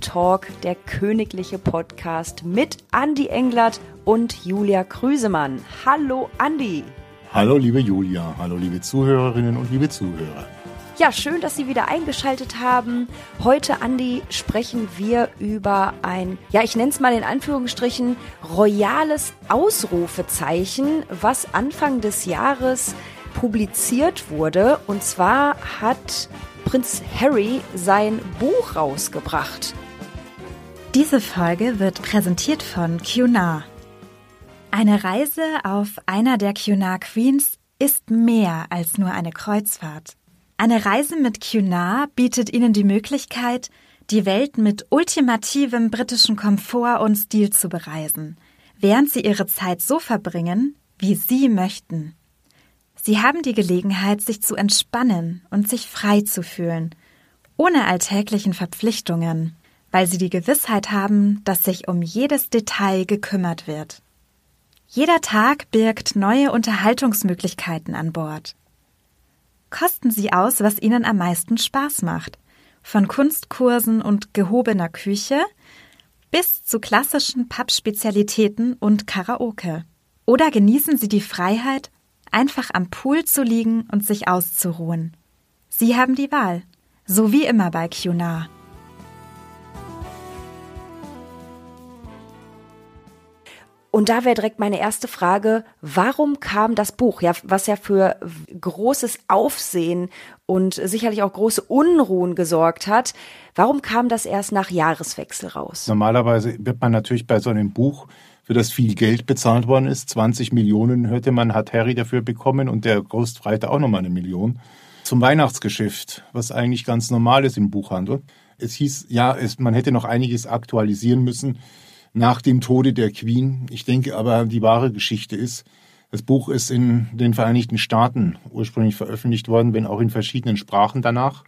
Talk, der königliche Podcast mit Andy Englert und Julia Krüsemann. Hallo Andy. Hallo liebe Julia, hallo liebe Zuhörerinnen und liebe Zuhörer. Ja, schön, dass Sie wieder eingeschaltet haben. Heute, Andi, sprechen wir über ein, ja, ich nenne es mal in Anführungsstrichen, royales Ausrufezeichen, was Anfang des Jahres publiziert wurde. Und zwar hat Prinz Harry sein Buch rausgebracht. Diese Folge wird präsentiert von Cunard. Eine Reise auf einer der Cunard Queens ist mehr als nur eine Kreuzfahrt. Eine Reise mit Cunard bietet Ihnen die Möglichkeit, die Welt mit ultimativem britischen Komfort und Stil zu bereisen, während Sie Ihre Zeit so verbringen, wie Sie möchten. Sie haben die Gelegenheit, sich zu entspannen und sich frei zu fühlen, ohne alltäglichen Verpflichtungen, weil Sie die Gewissheit haben, dass sich um jedes Detail gekümmert wird. Jeder Tag birgt neue Unterhaltungsmöglichkeiten an Bord. Kosten Sie aus, was Ihnen am meisten Spaß macht. Von Kunstkursen und gehobener Küche bis zu klassischen Pappspezialitäten und Karaoke. Oder genießen Sie die Freiheit, einfach am Pool zu liegen und sich auszuruhen. Sie haben die Wahl, so wie immer bei QNAR. Und da wäre direkt meine erste Frage, warum kam das Buch, ja, was ja für großes Aufsehen und sicherlich auch große Unruhen gesorgt hat, warum kam das erst nach Jahreswechsel raus? Normalerweise wird man natürlich bei so einem Buch für das viel Geld bezahlt worden ist. 20 Millionen hörte man, hat Harry dafür bekommen und der Ghostwriter auch nochmal eine Million. Zum Weihnachtsgeschäft, was eigentlich ganz normal ist im Buchhandel. Es hieß, ja, es, man hätte noch einiges aktualisieren müssen nach dem Tode der Queen. Ich denke aber, die wahre Geschichte ist, das Buch ist in den Vereinigten Staaten ursprünglich veröffentlicht worden, wenn auch in verschiedenen Sprachen danach.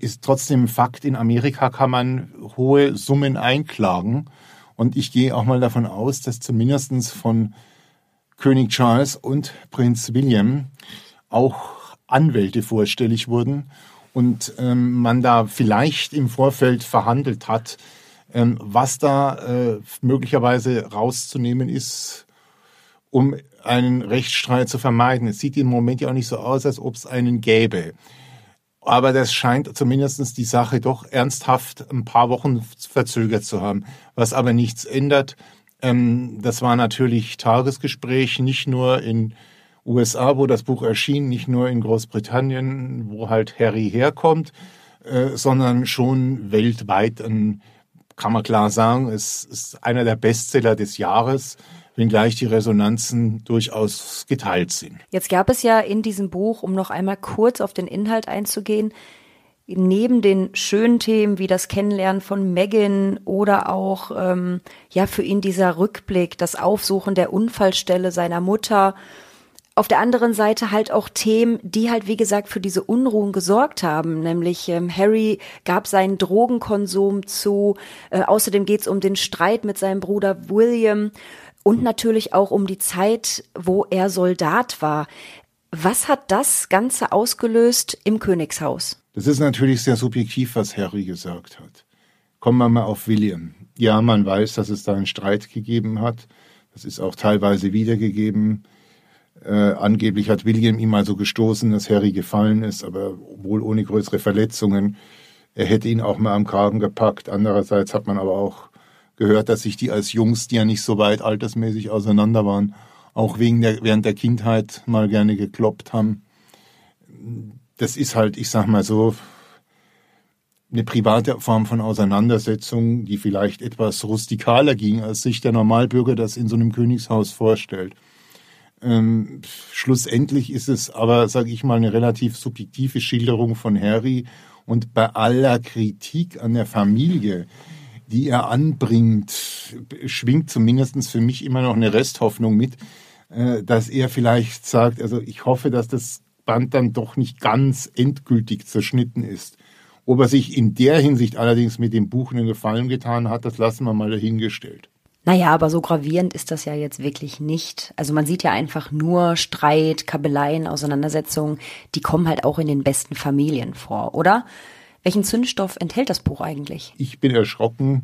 Ist trotzdem Fakt, in Amerika kann man hohe Summen einklagen und ich gehe auch mal davon aus, dass zumindest von König Charles und Prinz William auch Anwälte vorstellig wurden und ähm, man da vielleicht im Vorfeld verhandelt hat, ähm, was da äh, möglicherweise rauszunehmen ist, um einen Rechtsstreit zu vermeiden. Es sieht im Moment ja auch nicht so aus, als ob es einen gäbe. Aber das scheint zumindest die Sache doch ernsthaft ein paar Wochen verzögert zu haben, was aber nichts ändert. Ähm, das war natürlich Tagesgespräch, nicht nur in USA, wo das Buch erschien, nicht nur in Großbritannien, wo halt Harry herkommt, äh, sondern schon weltweit. Kann man klar sagen, es ist einer der Bestseller des Jahres wenngleich die Resonanzen durchaus geteilt sind. Jetzt gab es ja in diesem Buch, um noch einmal kurz auf den Inhalt einzugehen, neben den schönen Themen wie das Kennenlernen von Megan oder auch ähm, ja für ihn dieser Rückblick, das Aufsuchen der Unfallstelle seiner Mutter. Auf der anderen Seite halt auch Themen, die halt wie gesagt für diese Unruhen gesorgt haben. Nämlich ähm, Harry gab seinen Drogenkonsum zu. Äh, außerdem geht es um den Streit mit seinem Bruder William und natürlich auch um die Zeit, wo er Soldat war. Was hat das Ganze ausgelöst im Königshaus? Das ist natürlich sehr subjektiv, was Harry gesagt hat. Kommen wir mal auf William. Ja, man weiß, dass es da einen Streit gegeben hat. Das ist auch teilweise wiedergegeben. Äh, angeblich hat William ihm mal so gestoßen, dass Harry gefallen ist, aber wohl ohne größere Verletzungen. Er hätte ihn auch mal am Kragen gepackt. Andererseits hat man aber auch gehört, dass sich die als Jungs, die ja nicht so weit altersmäßig auseinander waren, auch wegen der, während der Kindheit mal gerne gekloppt haben. Das ist halt, ich sag mal so, eine private Form von Auseinandersetzung, die vielleicht etwas rustikaler ging, als sich der Normalbürger das in so einem Königshaus vorstellt. Ähm, schlussendlich ist es aber, sage ich mal, eine relativ subjektive Schilderung von Harry und bei aller Kritik an der Familie die er anbringt, schwingt zumindest für mich immer noch eine Resthoffnung mit, äh, dass er vielleicht sagt, also ich hoffe, dass das Band dann doch nicht ganz endgültig zerschnitten ist. Ob er sich in der Hinsicht allerdings mit dem Buch einen Gefallen getan hat, das lassen wir mal dahingestellt. Naja, aber so gravierend ist das ja jetzt wirklich nicht. Also man sieht ja einfach nur Streit, Kabeleien, Auseinandersetzungen, die kommen halt auch in den besten Familien vor, oder? Welchen Zündstoff enthält das Buch eigentlich? Ich bin erschrocken,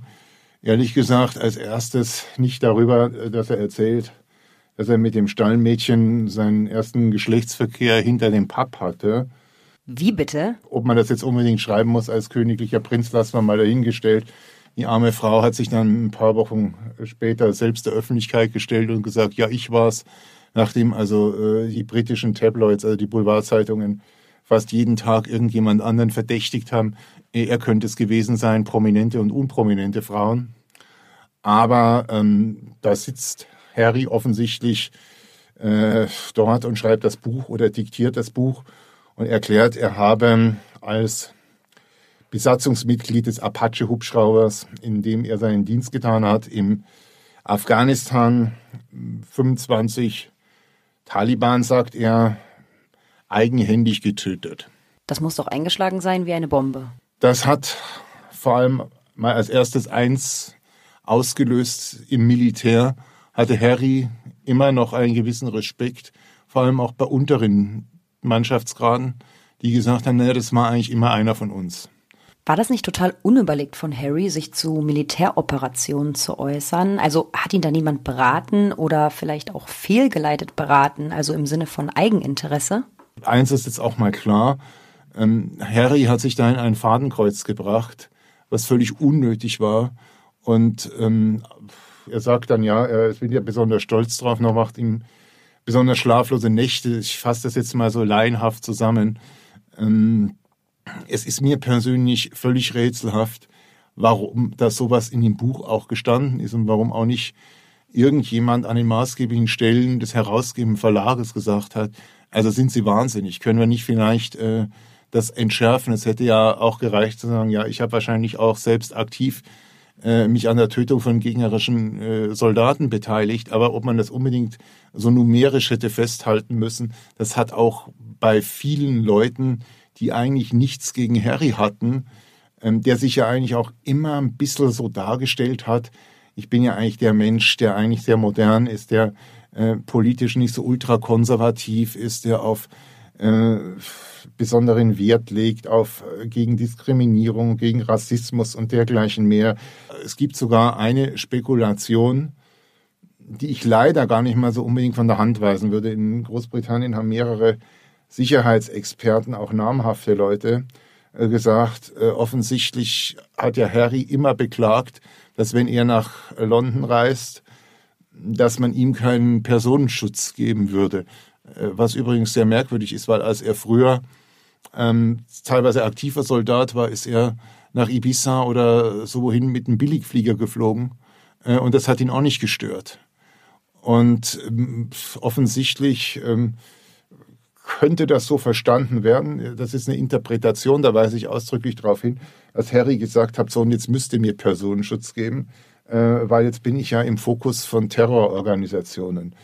ehrlich gesagt, als erstes nicht darüber, dass er erzählt, dass er mit dem Stallmädchen seinen ersten Geschlechtsverkehr hinter dem Pub hatte. Wie bitte? Ob man das jetzt unbedingt schreiben muss als königlicher Prinz, lassen wir mal dahingestellt. Die arme Frau hat sich dann ein paar Wochen später selbst der Öffentlichkeit gestellt und gesagt, ja, ich war's. Nachdem also äh, die britischen Tabloids, also die Boulevardzeitungen, fast jeden Tag irgendjemand anderen verdächtigt haben, er könnte es gewesen sein, prominente und unprominente Frauen. Aber ähm, da sitzt Harry offensichtlich äh, dort und schreibt das Buch oder diktiert das Buch und erklärt, er habe als Besatzungsmitglied des Apache-Hubschraubers, in dem er seinen Dienst getan hat, im Afghanistan 25 Taliban, sagt er, eigenhändig getötet. Das muss doch eingeschlagen sein wie eine Bombe. Das hat vor allem mal als erstes eins ausgelöst im Militär, hatte Harry immer noch einen gewissen Respekt, vor allem auch bei unteren Mannschaftsgraden, die gesagt haben, naja, das war eigentlich immer einer von uns. War das nicht total unüberlegt von Harry, sich zu Militäroperationen zu äußern? Also hat ihn da niemand beraten oder vielleicht auch fehlgeleitet beraten, also im Sinne von Eigeninteresse? Eins ist jetzt auch mal klar, ähm, Harry hat sich da in ein Fadenkreuz gebracht, was völlig unnötig war. Und ähm, er sagt dann, ja, er bin ja besonders stolz drauf, noch macht ihm besonders schlaflose Nächte. Ich fasse das jetzt mal so laienhaft zusammen. Ähm, es ist mir persönlich völlig rätselhaft, warum da sowas in dem Buch auch gestanden ist und warum auch nicht irgendjemand an den maßgeblichen Stellen des herausgebenden Verlages gesagt hat, also sind Sie wahnsinnig, können wir nicht vielleicht äh, das entschärfen? Es hätte ja auch gereicht zu sagen, ja, ich habe wahrscheinlich auch selbst aktiv äh, mich an der Tötung von gegnerischen äh, Soldaten beteiligt, aber ob man das unbedingt so numerisch hätte festhalten müssen, das hat auch bei vielen Leuten die eigentlich nichts gegen Harry hatten, ähm, der sich ja eigentlich auch immer ein bisschen so dargestellt hat. Ich bin ja eigentlich der Mensch, der eigentlich sehr modern ist, der äh, politisch nicht so ultrakonservativ ist, der auf äh, besonderen Wert legt auf äh, gegen Diskriminierung, gegen Rassismus und dergleichen mehr. Es gibt sogar eine Spekulation, die ich leider gar nicht mal so unbedingt von der Hand weisen würde. In Großbritannien haben mehrere Sicherheitsexperten, auch namhafte Leute, gesagt, äh, offensichtlich hat ja Harry immer beklagt, dass wenn er nach London reist, dass man ihm keinen Personenschutz geben würde. Äh, was übrigens sehr merkwürdig ist, weil als er früher ähm, teilweise aktiver Soldat war, ist er nach Ibiza oder so wohin mit einem Billigflieger geflogen. Äh, und das hat ihn auch nicht gestört. Und ähm, offensichtlich ähm, könnte das so verstanden werden. Das ist eine Interpretation, da weise ich ausdrücklich darauf hin, als Harry gesagt hat, so und jetzt müsste mir Personenschutz geben, äh, weil jetzt bin ich ja im Fokus von Terrororganisationen.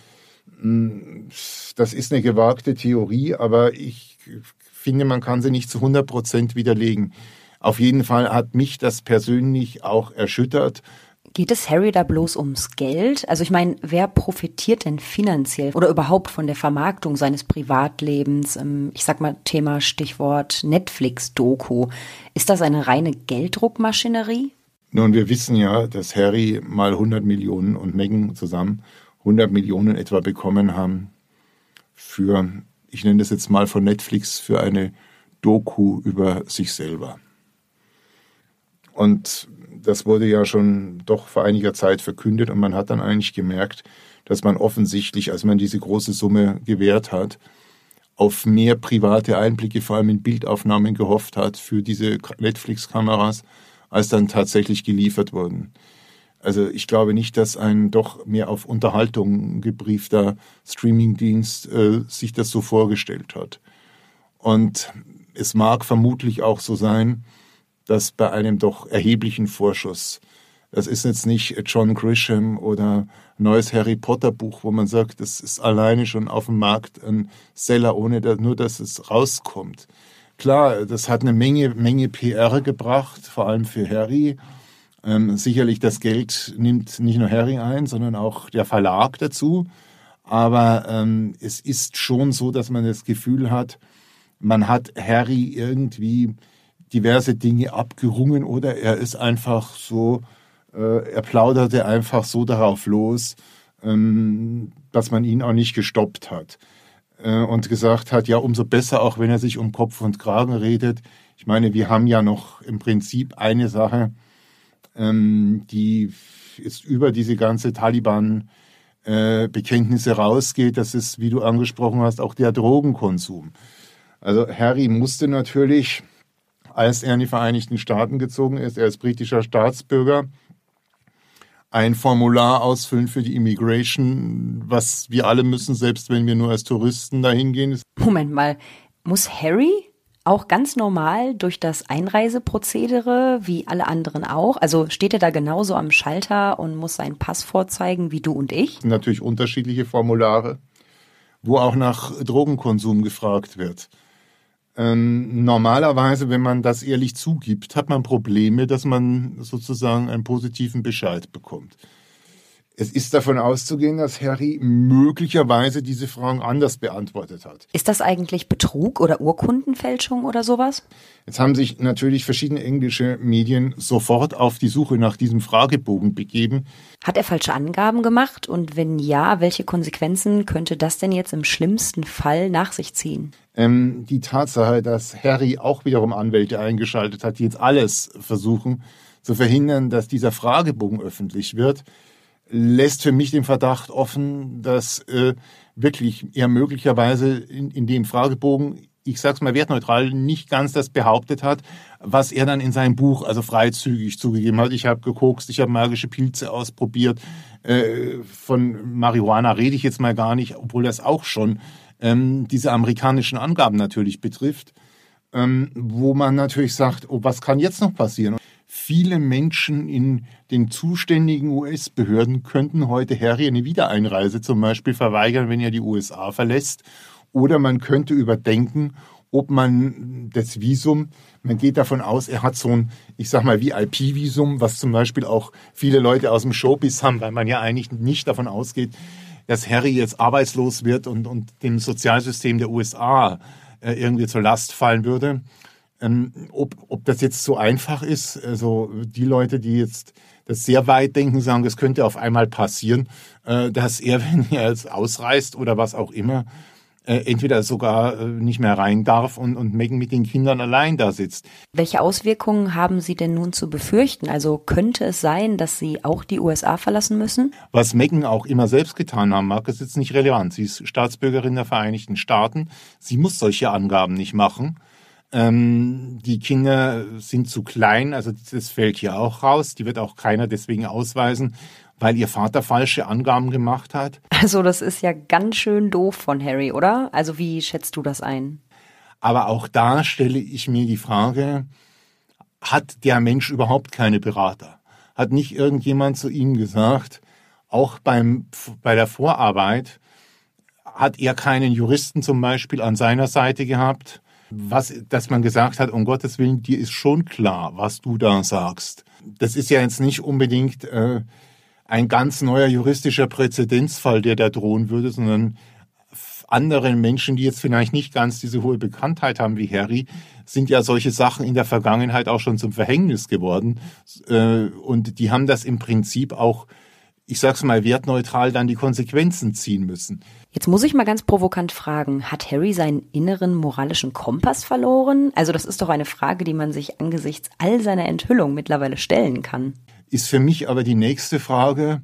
Hm, das ist eine gewagte Theorie, aber ich finde, man kann sie nicht zu 100 Prozent widerlegen. Auf jeden Fall hat mich das persönlich auch erschüttert Geht es Harry da bloß ums Geld? Also ich meine, wer profitiert denn finanziell oder überhaupt von der Vermarktung seines Privatlebens? Ähm, ich sag mal Thema Stichwort Netflix-Doku. Ist das eine reine Gelddruckmaschinerie? Nun, wir wissen ja, dass Harry mal 100 Millionen und Meghan zusammen 100 Millionen etwa bekommen haben für, ich nenne das jetzt mal von Netflix, für eine Doku über sich selber. Und das wurde ja schon doch vor einiger Zeit verkündet und man hat dann eigentlich gemerkt, dass man offensichtlich, als man diese große Summe gewährt hat, auf mehr private Einblicke, vor allem in Bildaufnahmen gehofft hat für diese Netflix-Kameras, als dann tatsächlich geliefert wurden. Also ich glaube nicht, dass ein doch mehr auf Unterhaltung gebriefter Streamingdienst äh, sich das so vorgestellt hat. Und es mag vermutlich auch so sein, dass bei einem doch erheblichen Vorschuss, das ist jetzt nicht John Grisham oder neues Harry Potter Buch, wo man sagt, das ist alleine schon auf dem Markt ein Seller, ohne dass, nur dass es rauskommt. Klar, das hat eine Menge, Menge PR gebracht, vor allem für Harry. Ähm, sicherlich das Geld nimmt nicht nur Harry ein, sondern auch der Verlag dazu. Aber ähm, es ist schon so, dass man das Gefühl hat, man hat Harry irgendwie diverse Dinge abgerungen oder er ist einfach so, äh, er plauderte einfach so darauf los, ähm, dass man ihn auch nicht gestoppt hat äh, und gesagt hat, ja, umso besser, auch wenn er sich um Kopf und Kragen redet. Ich meine, wir haben ja noch im Prinzip eine Sache, ähm, die ist über diese ganze Taliban Bekenntnisse rausgeht, das ist, wie du angesprochen hast, auch der Drogenkonsum. Also Harry musste natürlich, als er in die Vereinigten Staaten gezogen ist, er ist britischer Staatsbürger, ein Formular ausfüllen für die Immigration, was wir alle müssen, selbst wenn wir nur als Touristen dahin gehen. Moment mal, muss Harry auch ganz normal durch das Einreiseprozedere, wie alle anderen auch? Also steht er da genauso am Schalter und muss seinen Pass vorzeigen wie du und ich? Natürlich unterschiedliche Formulare, wo auch nach Drogenkonsum gefragt wird. Ähm, normalerweise, wenn man das ehrlich zugibt, hat man Probleme, dass man sozusagen einen positiven Bescheid bekommt. Es ist davon auszugehen, dass Harry möglicherweise diese Fragen anders beantwortet hat. Ist das eigentlich Betrug oder Urkundenfälschung oder sowas? Jetzt haben sich natürlich verschiedene englische Medien sofort auf die Suche nach diesem Fragebogen begeben. Hat er falsche Angaben gemacht? Und wenn ja, welche Konsequenzen könnte das denn jetzt im schlimmsten Fall nach sich ziehen? Ähm, die Tatsache, dass Harry auch wiederum Anwälte eingeschaltet hat, die jetzt alles versuchen zu verhindern, dass dieser Fragebogen öffentlich wird, lässt für mich den Verdacht offen, dass äh, wirklich er möglicherweise in, in dem Fragebogen ich sag's mal wertneutral, nicht ganz das behauptet hat, was er dann in seinem Buch also freizügig zugegeben hat. Ich habe gekokst, ich habe magische Pilze ausprobiert. Äh, von Marihuana rede ich jetzt mal gar nicht, obwohl das auch schon ähm, diese amerikanischen Angaben natürlich betrifft, ähm, wo man natürlich sagt, oh, was kann jetzt noch passieren? Viele Menschen in den zuständigen US-Behörden könnten heute Harry eine Wiedereinreise zum Beispiel verweigern, wenn er die USA verlässt. Oder man könnte überdenken, ob man das Visum, man geht davon aus, er hat so ein, ich sag mal, VIP-Visum, was zum Beispiel auch viele Leute aus dem Showbiz haben, weil man ja eigentlich nicht davon ausgeht, dass Harry jetzt arbeitslos wird und, und dem Sozialsystem der USA äh, irgendwie zur Last fallen würde. Ähm, ob, ob das jetzt so einfach ist, also die Leute, die jetzt das sehr weit denken, sagen, es könnte auf einmal passieren, äh, dass er, wenn er jetzt ausreist oder was auch immer, äh, entweder sogar äh, nicht mehr rein darf und, und Megan mit den Kindern allein da sitzt. Welche Auswirkungen haben Sie denn nun zu befürchten? Also könnte es sein, dass Sie auch die USA verlassen müssen? Was Megan auch immer selbst getan haben mag, ist jetzt nicht relevant. Sie ist Staatsbürgerin der Vereinigten Staaten. Sie muss solche Angaben nicht machen. Ähm, die Kinder sind zu klein, also das fällt hier auch raus. Die wird auch keiner deswegen ausweisen, weil ihr Vater falsche Angaben gemacht hat. Also das ist ja ganz schön doof von Harry, oder? Also wie schätzt du das ein? Aber auch da stelle ich mir die Frage, hat der Mensch überhaupt keine Berater? Hat nicht irgendjemand zu ihm gesagt, auch beim, bei der Vorarbeit, hat er keinen Juristen zum Beispiel an seiner Seite gehabt? Was, dass man gesagt hat, um Gottes Willen, dir ist schon klar, was du da sagst. Das ist ja jetzt nicht unbedingt äh, ein ganz neuer juristischer Präzedenzfall, der da drohen würde, sondern andere Menschen, die jetzt vielleicht nicht ganz diese hohe Bekanntheit haben wie Harry, sind ja solche Sachen in der Vergangenheit auch schon zum Verhängnis geworden. Äh, und die haben das im Prinzip auch ich sag's mal, wertneutral dann die Konsequenzen ziehen müssen. Jetzt muss ich mal ganz provokant fragen, hat Harry seinen inneren moralischen Kompass verloren? Also das ist doch eine Frage, die man sich angesichts all seiner Enthüllung mittlerweile stellen kann. Ist für mich aber die nächste Frage,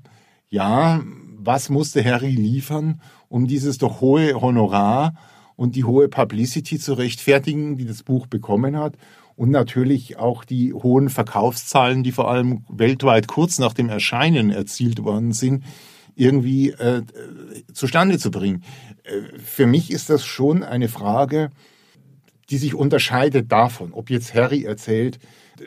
ja, was musste Harry liefern, um dieses doch hohe Honorar und die hohe Publicity zu rechtfertigen, die das Buch bekommen hat? Und natürlich auch die hohen Verkaufszahlen, die vor allem weltweit kurz nach dem Erscheinen erzielt worden sind, irgendwie äh, zustande zu bringen. Äh, für mich ist das schon eine Frage, die sich unterscheidet davon, ob jetzt Harry erzählt,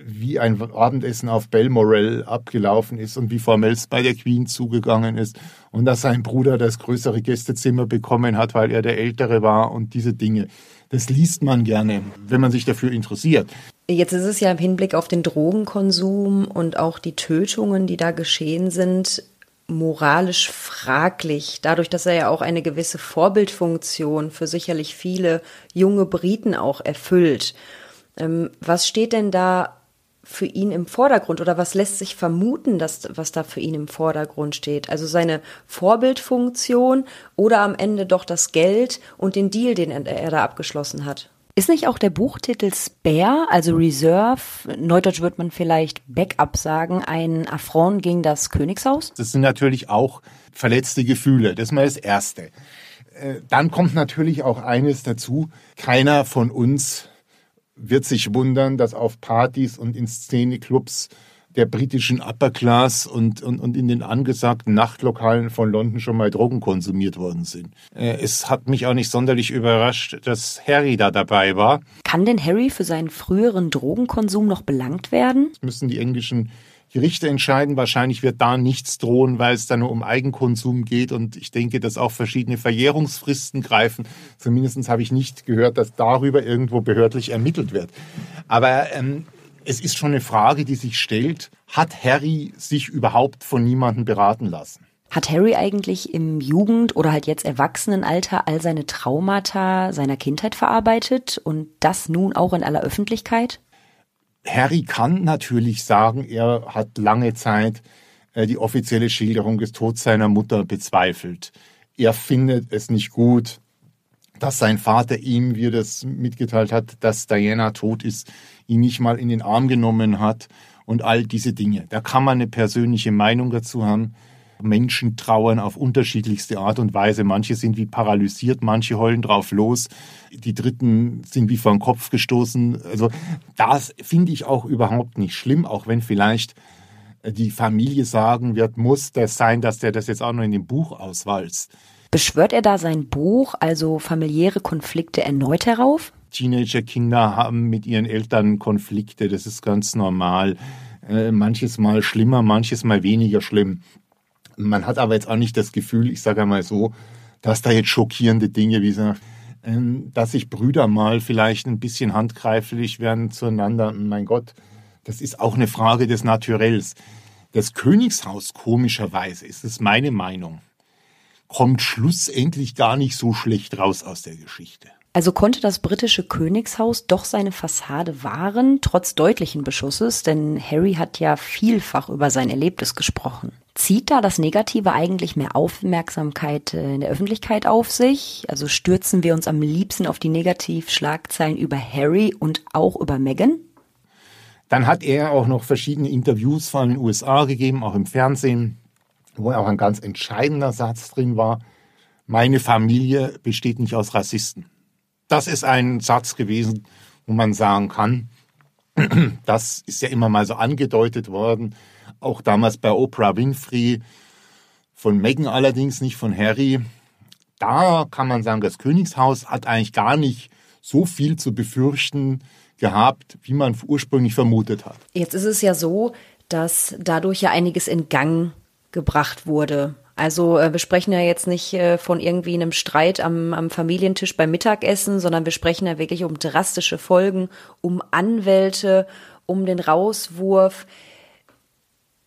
wie ein Abendessen auf Belmorel abgelaufen ist und wie formell es bei der Queen zugegangen ist und dass sein Bruder das größere Gästezimmer bekommen hat, weil er der Ältere war und diese Dinge. Das liest man gerne, wenn man sich dafür interessiert. Jetzt ist es ja im Hinblick auf den Drogenkonsum und auch die Tötungen, die da geschehen sind, moralisch fraglich, dadurch, dass er ja auch eine gewisse Vorbildfunktion für sicherlich viele junge Briten auch erfüllt. Ähm, was steht denn da für ihn im Vordergrund oder was lässt sich vermuten, dass, was da für ihn im Vordergrund steht? Also seine Vorbildfunktion oder am Ende doch das Geld und den Deal, den er, er da abgeschlossen hat? Ist nicht auch der Buchtitel Spare, also Reserve, neudeutsch wird man vielleicht Backup sagen, ein Affront gegen das Königshaus? Das sind natürlich auch verletzte Gefühle. Das ist mal das Erste. Äh, dann kommt natürlich auch eines dazu. Keiner von uns wird sich wundern, dass auf Partys und in Szeneclubs der britischen Upper Class und, und, und in den angesagten Nachtlokalen von London schon mal Drogen konsumiert worden sind. Äh, es hat mich auch nicht sonderlich überrascht, dass Harry da dabei war. Kann denn Harry für seinen früheren Drogenkonsum noch belangt werden? Das müssen die englischen Gerichte entscheiden. Wahrscheinlich wird da nichts drohen, weil es da nur um Eigenkonsum geht. Und ich denke, dass auch verschiedene Verjährungsfristen greifen. Zumindest habe ich nicht gehört, dass darüber irgendwo behördlich ermittelt wird. Aber ähm, es ist schon eine Frage, die sich stellt. Hat Harry sich überhaupt von niemandem beraten lassen? Hat Harry eigentlich im Jugend- oder halt jetzt Erwachsenenalter all seine Traumata seiner Kindheit verarbeitet und das nun auch in aller Öffentlichkeit? Harry kann natürlich sagen, er hat lange Zeit äh, die offizielle Schilderung des Todes seiner Mutter bezweifelt. Er findet es nicht gut, dass sein Vater ihm, wie er das mitgeteilt hat, dass Diana tot ist, ihn nicht mal in den Arm genommen hat und all diese Dinge. Da kann man eine persönliche Meinung dazu haben. Menschen trauern auf unterschiedlichste Art und Weise. Manche sind wie paralysiert, manche heulen drauf los. Die Dritten sind wie vor den Kopf gestoßen. Also das finde ich auch überhaupt nicht schlimm, auch wenn vielleicht die Familie sagen wird, muss das sein, dass der das jetzt auch noch in dem Buch auswalzt. Beschwört er da sein Buch, also familiäre Konflikte, erneut herauf? Teenagerkinder haben mit ihren Eltern Konflikte, das ist ganz normal. Äh, manches Mal schlimmer, manches Mal weniger schlimm. Man hat aber jetzt auch nicht das Gefühl, ich sage einmal so, dass da jetzt schockierende Dinge, wie gesagt, ähm, dass sich Brüder mal vielleicht ein bisschen handgreiflich werden zueinander. Mein Gott, das ist auch eine Frage des Naturells. Das Königshaus, komischerweise, ist es meine Meinung, kommt schlussendlich gar nicht so schlecht raus aus der Geschichte. Also konnte das britische Königshaus doch seine Fassade wahren, trotz deutlichen Beschusses, denn Harry hat ja vielfach über sein Erlebtes gesprochen. Zieht da das Negative eigentlich mehr Aufmerksamkeit äh, in der Öffentlichkeit auf sich? Also stürzen wir uns am liebsten auf die Negativschlagzeilen über Harry und auch über Meghan? Dann hat er auch noch verschiedene Interviews vor allem in den USA gegeben, auch im Fernsehen, wo auch ein ganz entscheidender Satz drin war. Meine Familie besteht nicht aus Rassisten das ist ein Satz gewesen, wo man sagen kann, das ist ja immer mal so angedeutet worden, auch damals bei Oprah Winfrey, von Meghan allerdings, nicht von Harry. Da kann man sagen, das Königshaus hat eigentlich gar nicht so viel zu befürchten gehabt, wie man ursprünglich vermutet hat. Jetzt ist es ja so, dass dadurch ja einiges in Gang gebracht wurde. Also äh, wir sprechen ja jetzt nicht äh, von irgendwie einem Streit am, am Familientisch beim Mittagessen, sondern wir sprechen ja wirklich um drastische Folgen, um Anwälte, um den Rauswurf.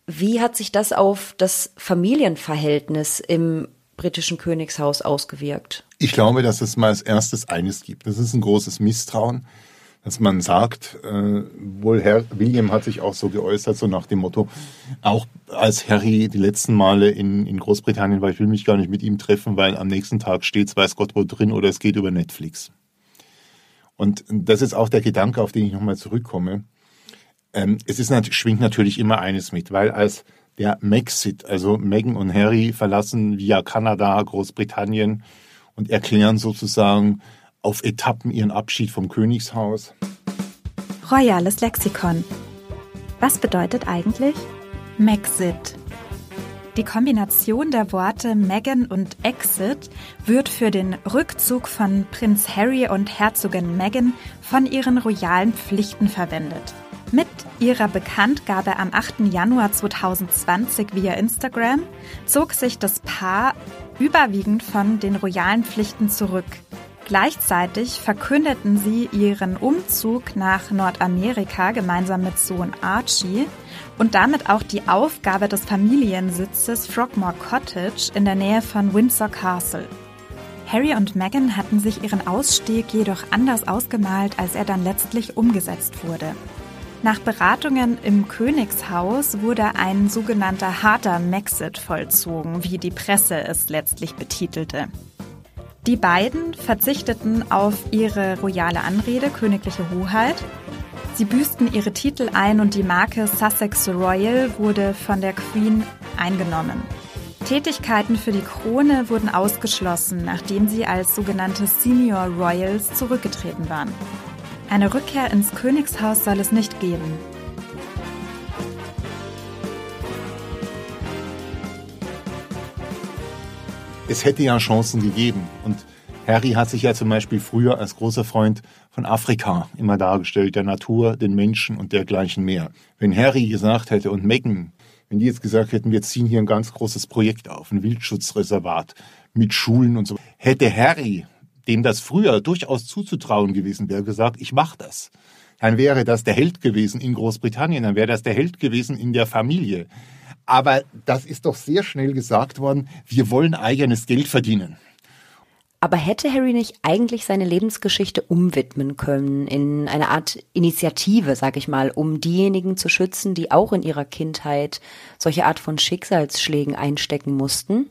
Wie hat sich das auf das Familienverhältnis im britischen Königshaus ausgewirkt? Ich glaube, dass es mal als erstes eines gibt. Das ist ein großes Misstrauen dass man sagt, äh, wohl Herr William hat sich auch so geäußert, so nach dem Motto, auch als Harry die letzten Male in, in Großbritannien war, ich will mich gar nicht mit ihm treffen, weil am nächsten Tag steht weiß Gott wo drin oder es geht über Netflix. Und das ist auch der Gedanke, auf den ich nochmal zurückkomme. Ähm, es ist, schwingt natürlich immer eines mit, weil als der Maxit, also Meghan und Harry verlassen via Kanada, Großbritannien und erklären sozusagen, auf Etappen ihren Abschied vom Königshaus. Royales Lexikon. Was bedeutet eigentlich Maxit? Die Kombination der Worte Meghan und Exit wird für den Rückzug von Prinz Harry und Herzogin Meghan von ihren royalen Pflichten verwendet. Mit ihrer Bekanntgabe am 8. Januar 2020 via Instagram zog sich das Paar überwiegend von den royalen Pflichten zurück. Gleichzeitig verkündeten sie ihren Umzug nach Nordamerika gemeinsam mit Sohn Archie und damit auch die Aufgabe des Familiensitzes Frogmore Cottage in der Nähe von Windsor Castle. Harry und Meghan hatten sich ihren Ausstieg jedoch anders ausgemalt, als er dann letztlich umgesetzt wurde. Nach Beratungen im Königshaus wurde ein sogenannter harter Maxit vollzogen, wie die Presse es letztlich betitelte. Die beiden verzichteten auf ihre royale Anrede Königliche Hoheit. Sie büßten ihre Titel ein und die Marke Sussex Royal wurde von der Queen eingenommen. Tätigkeiten für die Krone wurden ausgeschlossen, nachdem sie als sogenannte Senior Royals zurückgetreten waren. Eine Rückkehr ins Königshaus soll es nicht geben. Es hätte ja Chancen gegeben. Und Harry hat sich ja zum Beispiel früher als großer Freund von Afrika immer dargestellt, der Natur, den Menschen und dergleichen mehr. Wenn Harry gesagt hätte und Meghan, wenn die jetzt gesagt hätten, wir ziehen hier ein ganz großes Projekt auf, ein Wildschutzreservat mit Schulen und so, hätte Harry dem das früher durchaus zuzutrauen gewesen wäre, gesagt, ich mache das. Dann wäre das der Held gewesen in Großbritannien, dann wäre das der Held gewesen in der Familie. Aber das ist doch sehr schnell gesagt worden, wir wollen eigenes Geld verdienen. Aber hätte Harry nicht eigentlich seine Lebensgeschichte umwidmen können in eine Art Initiative, sag ich mal, um diejenigen zu schützen, die auch in ihrer Kindheit solche Art von Schicksalsschlägen einstecken mussten?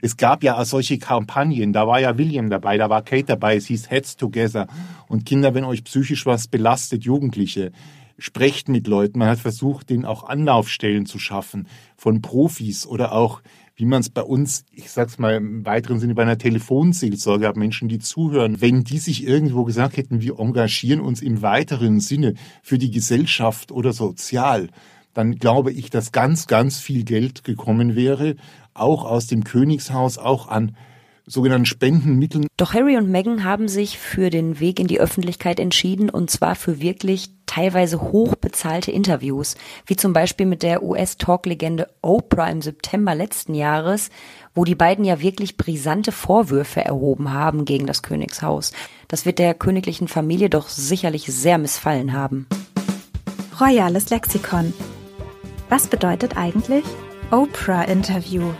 Es gab ja solche Kampagnen, da war ja William dabei, da war Kate dabei, es hieß Heads Together. Und Kinder, wenn euch psychisch was belastet, Jugendliche, sprecht mit Leuten. Man hat versucht, denen auch Anlaufstellen zu schaffen von Profis oder auch, wie man es bei uns, ich sag's mal im weiteren Sinne, bei einer Telefonseelsorge hat, Menschen, die zuhören. Wenn die sich irgendwo gesagt hätten, wir engagieren uns im weiteren Sinne für die Gesellschaft oder sozial, dann glaube ich, dass ganz, ganz viel Geld gekommen wäre, auch aus dem Königshaus, auch an sogenannten Spendenmitteln. Doch Harry und Meghan haben sich für den Weg in die Öffentlichkeit entschieden und zwar für wirklich teilweise hochbezahlte Interviews, wie zum Beispiel mit der US-Talk-Legende Oprah im September letzten Jahres, wo die beiden ja wirklich brisante Vorwürfe erhoben haben gegen das Königshaus. Das wird der königlichen Familie doch sicherlich sehr missfallen haben. Royales Lexikon. Was bedeutet eigentlich Oprah-Interview?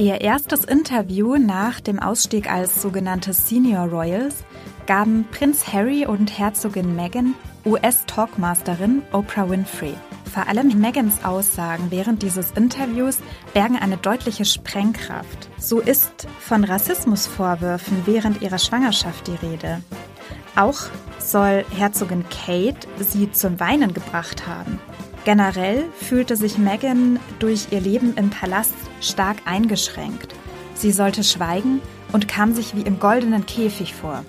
Ihr erstes Interview nach dem Ausstieg als sogenannte Senior Royals gaben Prinz Harry und Herzogin Meghan US-Talkmasterin Oprah Winfrey. Vor allem Megans Aussagen während dieses Interviews bergen eine deutliche Sprengkraft. So ist von Rassismusvorwürfen während ihrer Schwangerschaft die Rede. Auch soll Herzogin Kate sie zum Weinen gebracht haben. Generell fühlte sich Meghan durch ihr Leben im Palast stark eingeschränkt. Sie sollte schweigen und kam sich wie im goldenen Käfig vor.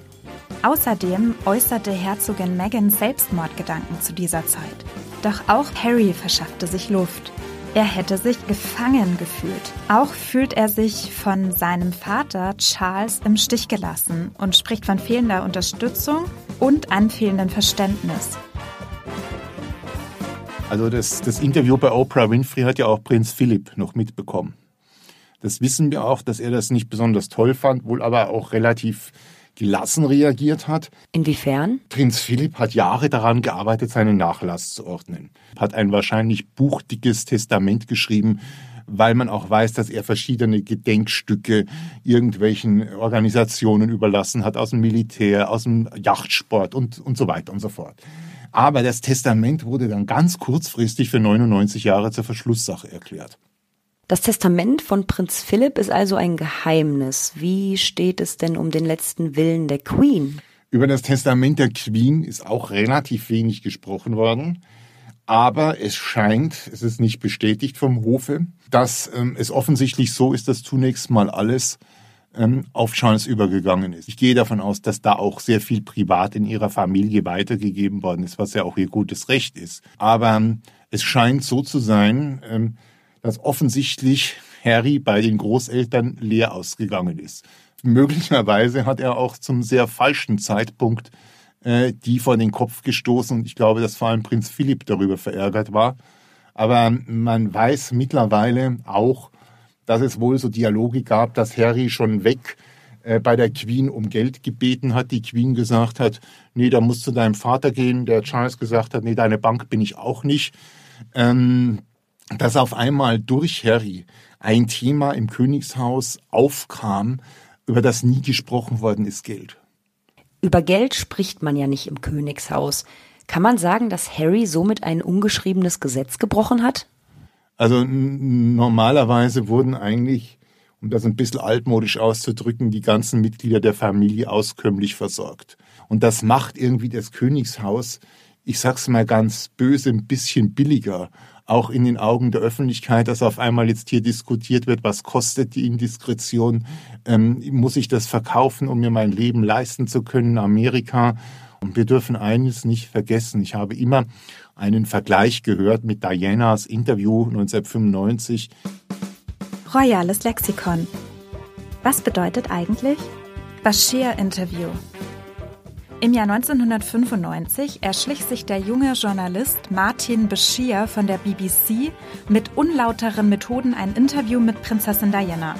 Außerdem äußerte Herzogin Meghan Selbstmordgedanken zu dieser Zeit. Doch auch Harry verschaffte sich Luft. Er hätte sich gefangen gefühlt. Auch fühlt er sich von seinem Vater Charles im Stich gelassen und spricht von fehlender Unterstützung und einem fehlenden Verständnis. Also das, das Interview bei Oprah Winfrey hat ja auch Prinz Philipp noch mitbekommen. Das wissen wir auch, dass er das nicht besonders toll fand, wohl aber auch relativ gelassen reagiert hat. Inwiefern? Prinz Philipp hat Jahre daran gearbeitet, seinen Nachlass zu ordnen. Hat ein wahrscheinlich buchdickes Testament geschrieben, weil man auch weiß, dass er verschiedene Gedenkstücke irgendwelchen Organisationen überlassen hat, aus dem Militär, aus dem Yachtsport und, und so weiter und so fort. Aber das Testament wurde dann ganz kurzfristig für 99 Jahre zur Verschlusssache erklärt. Das Testament von Prinz Philipp ist also ein Geheimnis. Wie steht es denn um den letzten Willen der Queen? Über das Testament der Queen ist auch relativ wenig gesprochen worden. Aber es scheint, es ist nicht bestätigt vom Hofe, dass ähm, es offensichtlich so ist, dass zunächst mal alles ähm, auf Charles übergegangen ist. Ich gehe davon aus, dass da auch sehr viel privat in ihrer Familie weitergegeben worden ist, was ja auch ihr gutes Recht ist. Aber ähm, es scheint so zu sein, ähm, dass offensichtlich Harry bei den Großeltern leer ausgegangen ist. Möglicherweise hat er auch zum sehr falschen Zeitpunkt äh, die vor den Kopf gestoßen und ich glaube, dass vor allem Prinz Philipp darüber verärgert war. Aber man weiß mittlerweile auch, dass es wohl so Dialoge gab, dass Harry schon weg äh, bei der Queen um Geld gebeten hat. Die Queen gesagt hat, nee, da musst du deinem Vater gehen. Der Charles gesagt hat, nee, deine Bank bin ich auch nicht. Ähm, dass auf einmal durch Harry ein Thema im Königshaus aufkam, über das nie gesprochen worden ist, Geld. Über Geld spricht man ja nicht im Königshaus. Kann man sagen, dass Harry somit ein ungeschriebenes Gesetz gebrochen hat? Also normalerweise wurden eigentlich, um das ein bisschen altmodisch auszudrücken, die ganzen Mitglieder der Familie auskömmlich versorgt. Und das macht irgendwie das Königshaus, ich sag's mal ganz böse, ein bisschen billiger auch in den Augen der Öffentlichkeit, dass auf einmal jetzt hier diskutiert wird, was kostet die Indiskretion, ähm, muss ich das verkaufen, um mir mein Leben leisten zu können in Amerika. Und wir dürfen eines nicht vergessen. Ich habe immer einen Vergleich gehört mit Dianas Interview 1995. Royales Lexikon. Was bedeutet eigentlich Bashir-Interview? Im Jahr 1995 erschlich sich der junge Journalist Martin Bashir von der BBC mit unlauteren Methoden ein Interview mit Prinzessin Diana.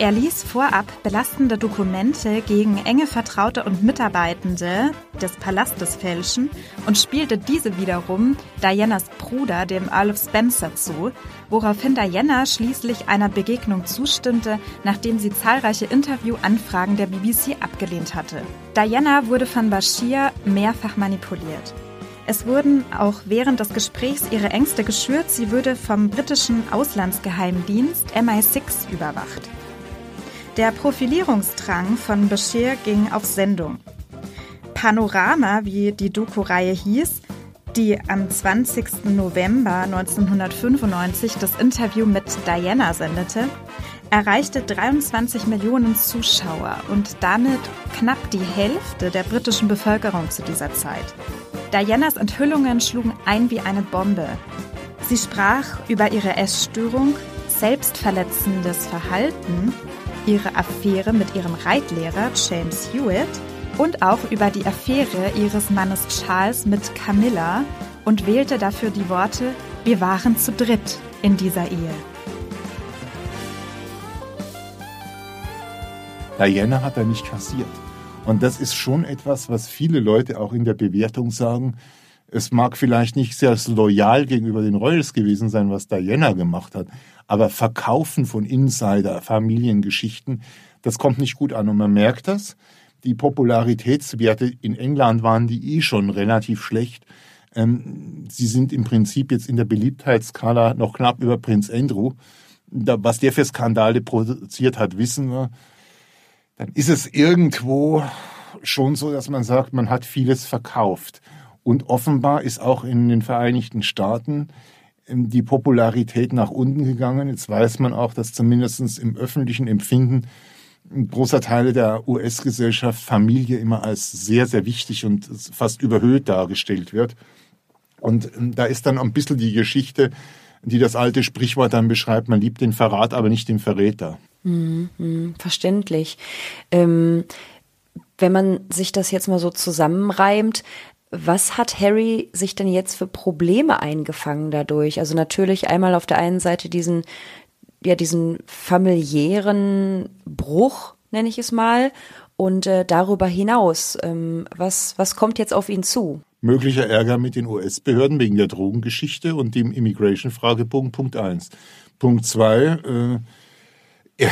Er ließ vorab belastende Dokumente gegen enge Vertraute und Mitarbeitende des Palastes fälschen und spielte diese wiederum Dianas Bruder, dem Earl of Spencer, zu, woraufhin Diana schließlich einer Begegnung zustimmte, nachdem sie zahlreiche Interviewanfragen der BBC abgelehnt hatte. Diana wurde von Bashir mehrfach manipuliert. Es wurden auch während des Gesprächs ihre Ängste geschürt, sie würde vom britischen Auslandsgeheimdienst MI6 überwacht. Der Profilierungsdrang von Bashir ging auf Sendung. Panorama, wie die Doku-Reihe hieß, die am 20. November 1995 das Interview mit Diana sendete, erreichte 23 Millionen Zuschauer und damit knapp die Hälfte der britischen Bevölkerung zu dieser Zeit. Dianas Enthüllungen schlugen ein wie eine Bombe. Sie sprach über ihre Essstörung, selbstverletzendes Verhalten, ihre Affäre mit ihrem Reitlehrer James Hewitt und auch über die Affäre ihres Mannes Charles mit Camilla und wählte dafür die Worte Wir waren zu dritt in dieser Ehe. Diana hat er nicht kassiert. Und das ist schon etwas, was viele Leute auch in der Bewertung sagen. Es mag vielleicht nicht sehr loyal gegenüber den Royals gewesen sein, was Diana gemacht hat, aber Verkaufen von Insider, Familiengeschichten, das kommt nicht gut an. Und man merkt das. Die Popularitätswerte in England waren die eh schon relativ schlecht. Ähm, sie sind im Prinzip jetzt in der Beliebtheitsskala noch knapp über Prinz Andrew. Was der für Skandale produziert hat, wissen wir dann ist es irgendwo schon so, dass man sagt, man hat vieles verkauft. Und offenbar ist auch in den Vereinigten Staaten ähm, die Popularität nach unten gegangen. Jetzt weiß man auch, dass zumindest im öffentlichen Empfinden großer Teil der US-Gesellschaft Familie immer als sehr, sehr wichtig und fast überhöht dargestellt wird. Und ähm, da ist dann ein bisschen die Geschichte, die das alte Sprichwort dann beschreibt, man liebt den Verrat, aber nicht den Verräter. Mhm, verständlich. Ähm, wenn man sich das jetzt mal so zusammenreimt, was hat Harry sich denn jetzt für Probleme eingefangen dadurch? Also natürlich einmal auf der einen Seite diesen, ja, diesen familiären Bruch, nenne ich es mal, und äh, darüber hinaus, ähm, was, was kommt jetzt auf ihn zu? Möglicher Ärger mit den US-Behörden wegen der Drogengeschichte und dem Immigration-Fragepunkt, Punkt eins. Punkt zwei, äh, er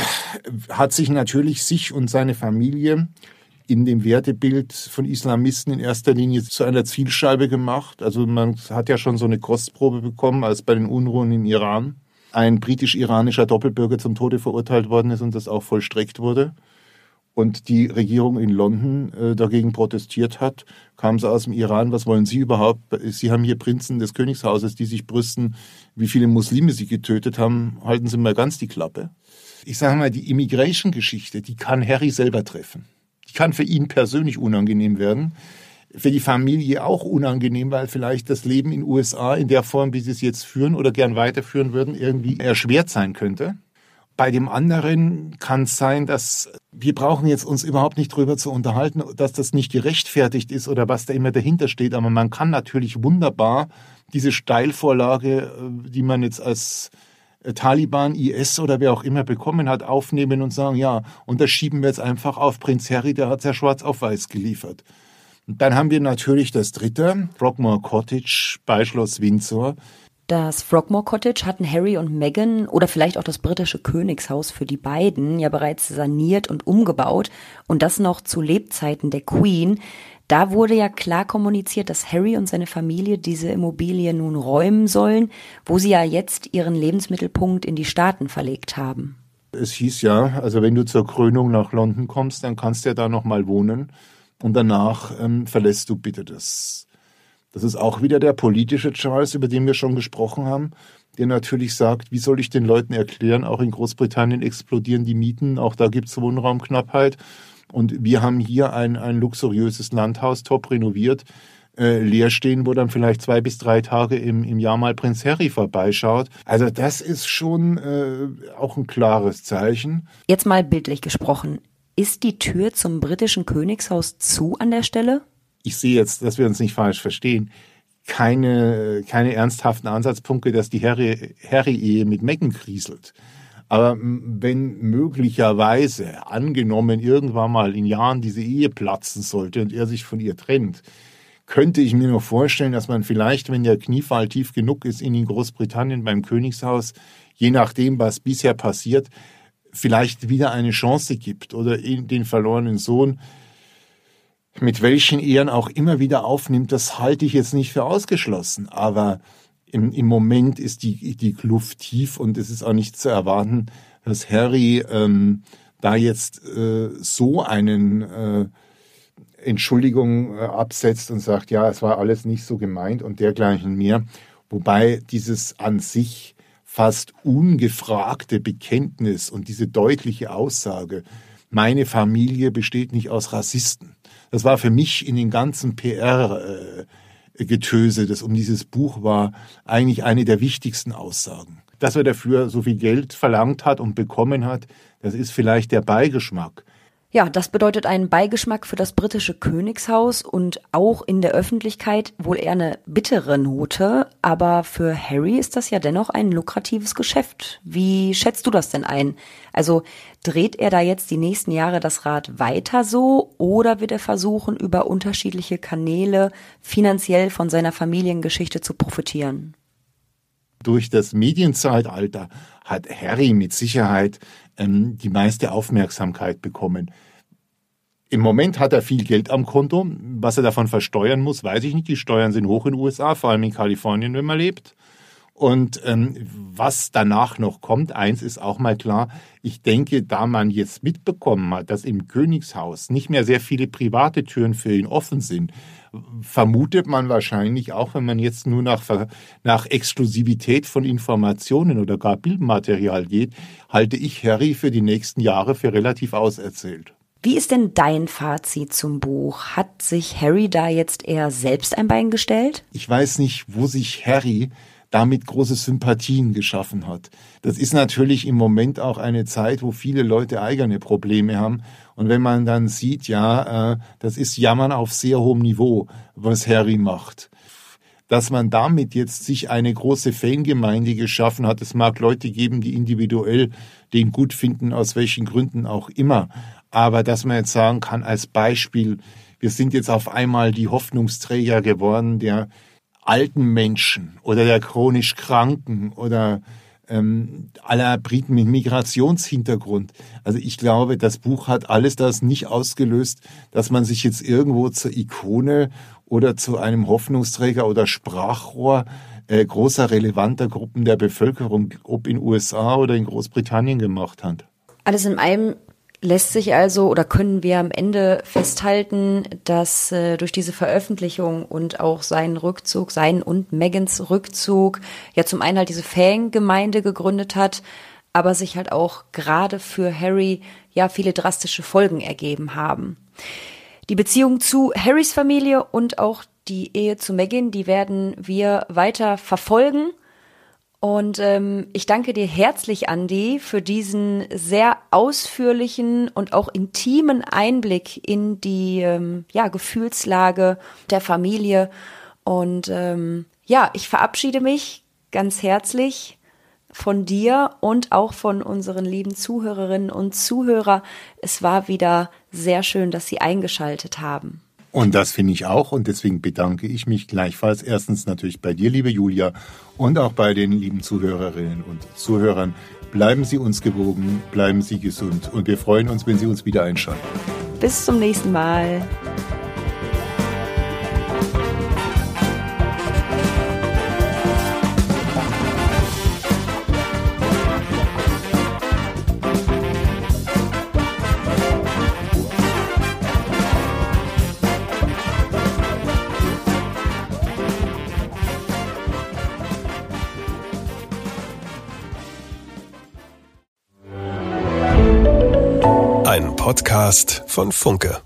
hat sich natürlich sich und seine Familie in dem Wertebild von Islamisten in erster Linie zu einer Zielscheibe gemacht. Also man hat ja schon so eine Kostprobe bekommen, als bei den Unruhen im Iran ein britisch-iranischer Doppelbürger zum Tode verurteilt worden ist und das auch vollstreckt wurde. Und die Regierung in London äh, dagegen protestiert hat, kam sie aus dem Iran. Was wollen Sie überhaupt? Sie haben hier Prinzen des Königshauses, die sich brüsten, wie viele Muslime sie getötet haben. Halten Sie mal ganz die Klappe ich sage mal, die Immigration-Geschichte, die kann Harry selber treffen. Die kann für ihn persönlich unangenehm werden. Für die Familie auch unangenehm, weil vielleicht das Leben in USA in der Form, wie sie es jetzt führen oder gern weiterführen würden, irgendwie erschwert sein könnte. Bei dem anderen kann es sein, dass wir brauchen jetzt uns überhaupt nicht drüber zu unterhalten, dass das nicht gerechtfertigt ist oder was da immer dahinter steht. Aber man kann natürlich wunderbar diese Steilvorlage, äh, die man jetzt als Taliban, IS oder wer auch immer bekommen hat, aufnehmen und sagen, ja, und das schieben wir jetzt einfach auf Prinz Harry, der hat ja schwarz auf weiß geliefert. Und dann haben wir natürlich das dritte, Rockmore Cottage bei Schloss Windsor. Das Frogmore Cottage hatten Harry und Meghan oder vielleicht auch das britische Königshaus für die beiden ja bereits saniert und umgebaut und das noch zu Lebzeiten der Queen. Da wurde ja klar kommuniziert, dass Harry und seine Familie diese Immobilie nun räumen sollen, wo sie ja jetzt ihren Lebensmittelpunkt in die Staaten verlegt haben. Es hieß ja, also wenn du zur Krönung nach London kommst, dann kannst du ja da nochmal wohnen und danach ähm, verlässt du bitte das das ist auch wieder der politische Charles, über den wir schon gesprochen haben, der natürlich sagt, wie soll ich den Leuten erklären, auch in Großbritannien explodieren die Mieten, auch da gibt es Wohnraumknappheit. Und wir haben hier ein, ein luxuriöses Landhaus, top renoviert, äh, leer stehen, wo dann vielleicht zwei bis drei Tage im, im Jahr mal Prinz Harry vorbeischaut. Also das ist schon äh, auch ein klares Zeichen. Jetzt mal bildlich gesprochen. Ist die Tür zum britischen Königshaus zu an der Stelle? ich sehe jetzt, dass wir uns nicht falsch verstehen, keine, keine ernsthaften Ansatzpunkte, dass die Harry-Ehe Harry mit Meghan kriselt. Aber wenn möglicherweise, angenommen, irgendwann mal in Jahren diese Ehe platzen sollte und er sich von ihr trennt, könnte ich mir noch vorstellen, dass man vielleicht, wenn der Kniefall tief genug ist, in Großbritannien beim Königshaus, je nachdem, was bisher passiert, vielleicht wieder eine Chance gibt oder den verlorenen Sohn mit welchen Ehren auch immer wieder aufnimmt, das halte ich jetzt nicht für ausgeschlossen. Aber im, im Moment ist die, die Kluft tief und es ist auch nicht zu erwarten, dass Harry ähm, da jetzt äh, so einen äh, Entschuldigung äh, absetzt und sagt, ja, es war alles nicht so gemeint und dergleichen mehr. Wobei dieses an sich fast ungefragte Bekenntnis und diese deutliche Aussage, meine Familie besteht nicht aus Rassisten, das war für mich in den ganzen PR-Getöse, das um dieses Buch war, eigentlich eine der wichtigsten Aussagen. Dass er dafür so viel Geld verlangt hat und bekommen hat, das ist vielleicht der Beigeschmack. Ja, das bedeutet einen Beigeschmack für das britische Königshaus und auch in der Öffentlichkeit wohl eher eine bittere Note. Aber für Harry ist das ja dennoch ein lukratives Geschäft. Wie schätzt du das denn ein? Also dreht er da jetzt die nächsten Jahre das Rad weiter so oder wird er versuchen, über unterschiedliche Kanäle finanziell von seiner Familiengeschichte zu profitieren? Durch das Medienzeitalter hat Harry mit Sicherheit ähm, die meiste Aufmerksamkeit bekommen. Im Moment hat er viel Geld am Konto. Was er davon versteuern muss, weiß ich nicht. Die Steuern sind hoch in den USA, vor allem in Kalifornien, wenn man lebt. Und ähm, was danach noch kommt, eins ist auch mal klar, ich denke, da man jetzt mitbekommen hat, dass im Königshaus nicht mehr sehr viele private Türen für ihn offen sind, vermutet man wahrscheinlich auch, wenn man jetzt nur nach, nach Exklusivität von Informationen oder gar Bildmaterial geht, halte ich Harry für die nächsten Jahre für relativ auserzählt. Wie ist denn dein Fazit zum Buch? Hat sich Harry da jetzt eher selbst ein Bein gestellt? Ich weiß nicht, wo sich Harry damit große Sympathien geschaffen hat. Das ist natürlich im Moment auch eine Zeit, wo viele Leute eigene Probleme haben. Und wenn man dann sieht, ja, äh, das ist Jammern auf sehr hohem Niveau, was Harry macht. Dass man damit jetzt sich eine große Fangemeinde geschaffen hat. Es mag Leute geben, die individuell den gut finden, aus welchen Gründen auch immer. Aber dass man jetzt sagen kann, als Beispiel, wir sind jetzt auf einmal die Hoffnungsträger geworden der alten Menschen oder der chronisch Kranken oder ähm, aller Briten mit Migrationshintergrund. Also ich glaube, das Buch hat alles das nicht ausgelöst, dass man sich jetzt irgendwo zur Ikone oder zu einem Hoffnungsträger oder Sprachrohr äh, großer relevanter Gruppen der Bevölkerung, ob in USA oder in Großbritannien gemacht hat. Alles in allem lässt sich also oder können wir am Ende festhalten, dass äh, durch diese Veröffentlichung und auch seinen Rückzug, seinen und Megans Rückzug, ja zum einen halt diese Fangemeinde gegründet hat, aber sich halt auch gerade für Harry ja viele drastische Folgen ergeben haben. Die Beziehung zu Harrys Familie und auch die Ehe zu Meghan, die werden wir weiter verfolgen. Und ähm, ich danke dir herzlich, Andi, für diesen sehr ausführlichen und auch intimen Einblick in die ähm, ja, Gefühlslage der Familie. Und ähm, ja, ich verabschiede mich ganz herzlich von dir und auch von unseren lieben Zuhörerinnen und Zuhörer. Es war wieder sehr schön, dass Sie eingeschaltet haben. Und das finde ich auch. Und deswegen bedanke ich mich gleichfalls erstens natürlich bei dir, liebe Julia, und auch bei den lieben Zuhörerinnen und Zuhörern. Bleiben Sie uns gewogen, bleiben Sie gesund. Und wir freuen uns, wenn Sie uns wieder einschalten. Bis zum nächsten Mal. Podcast von Funke.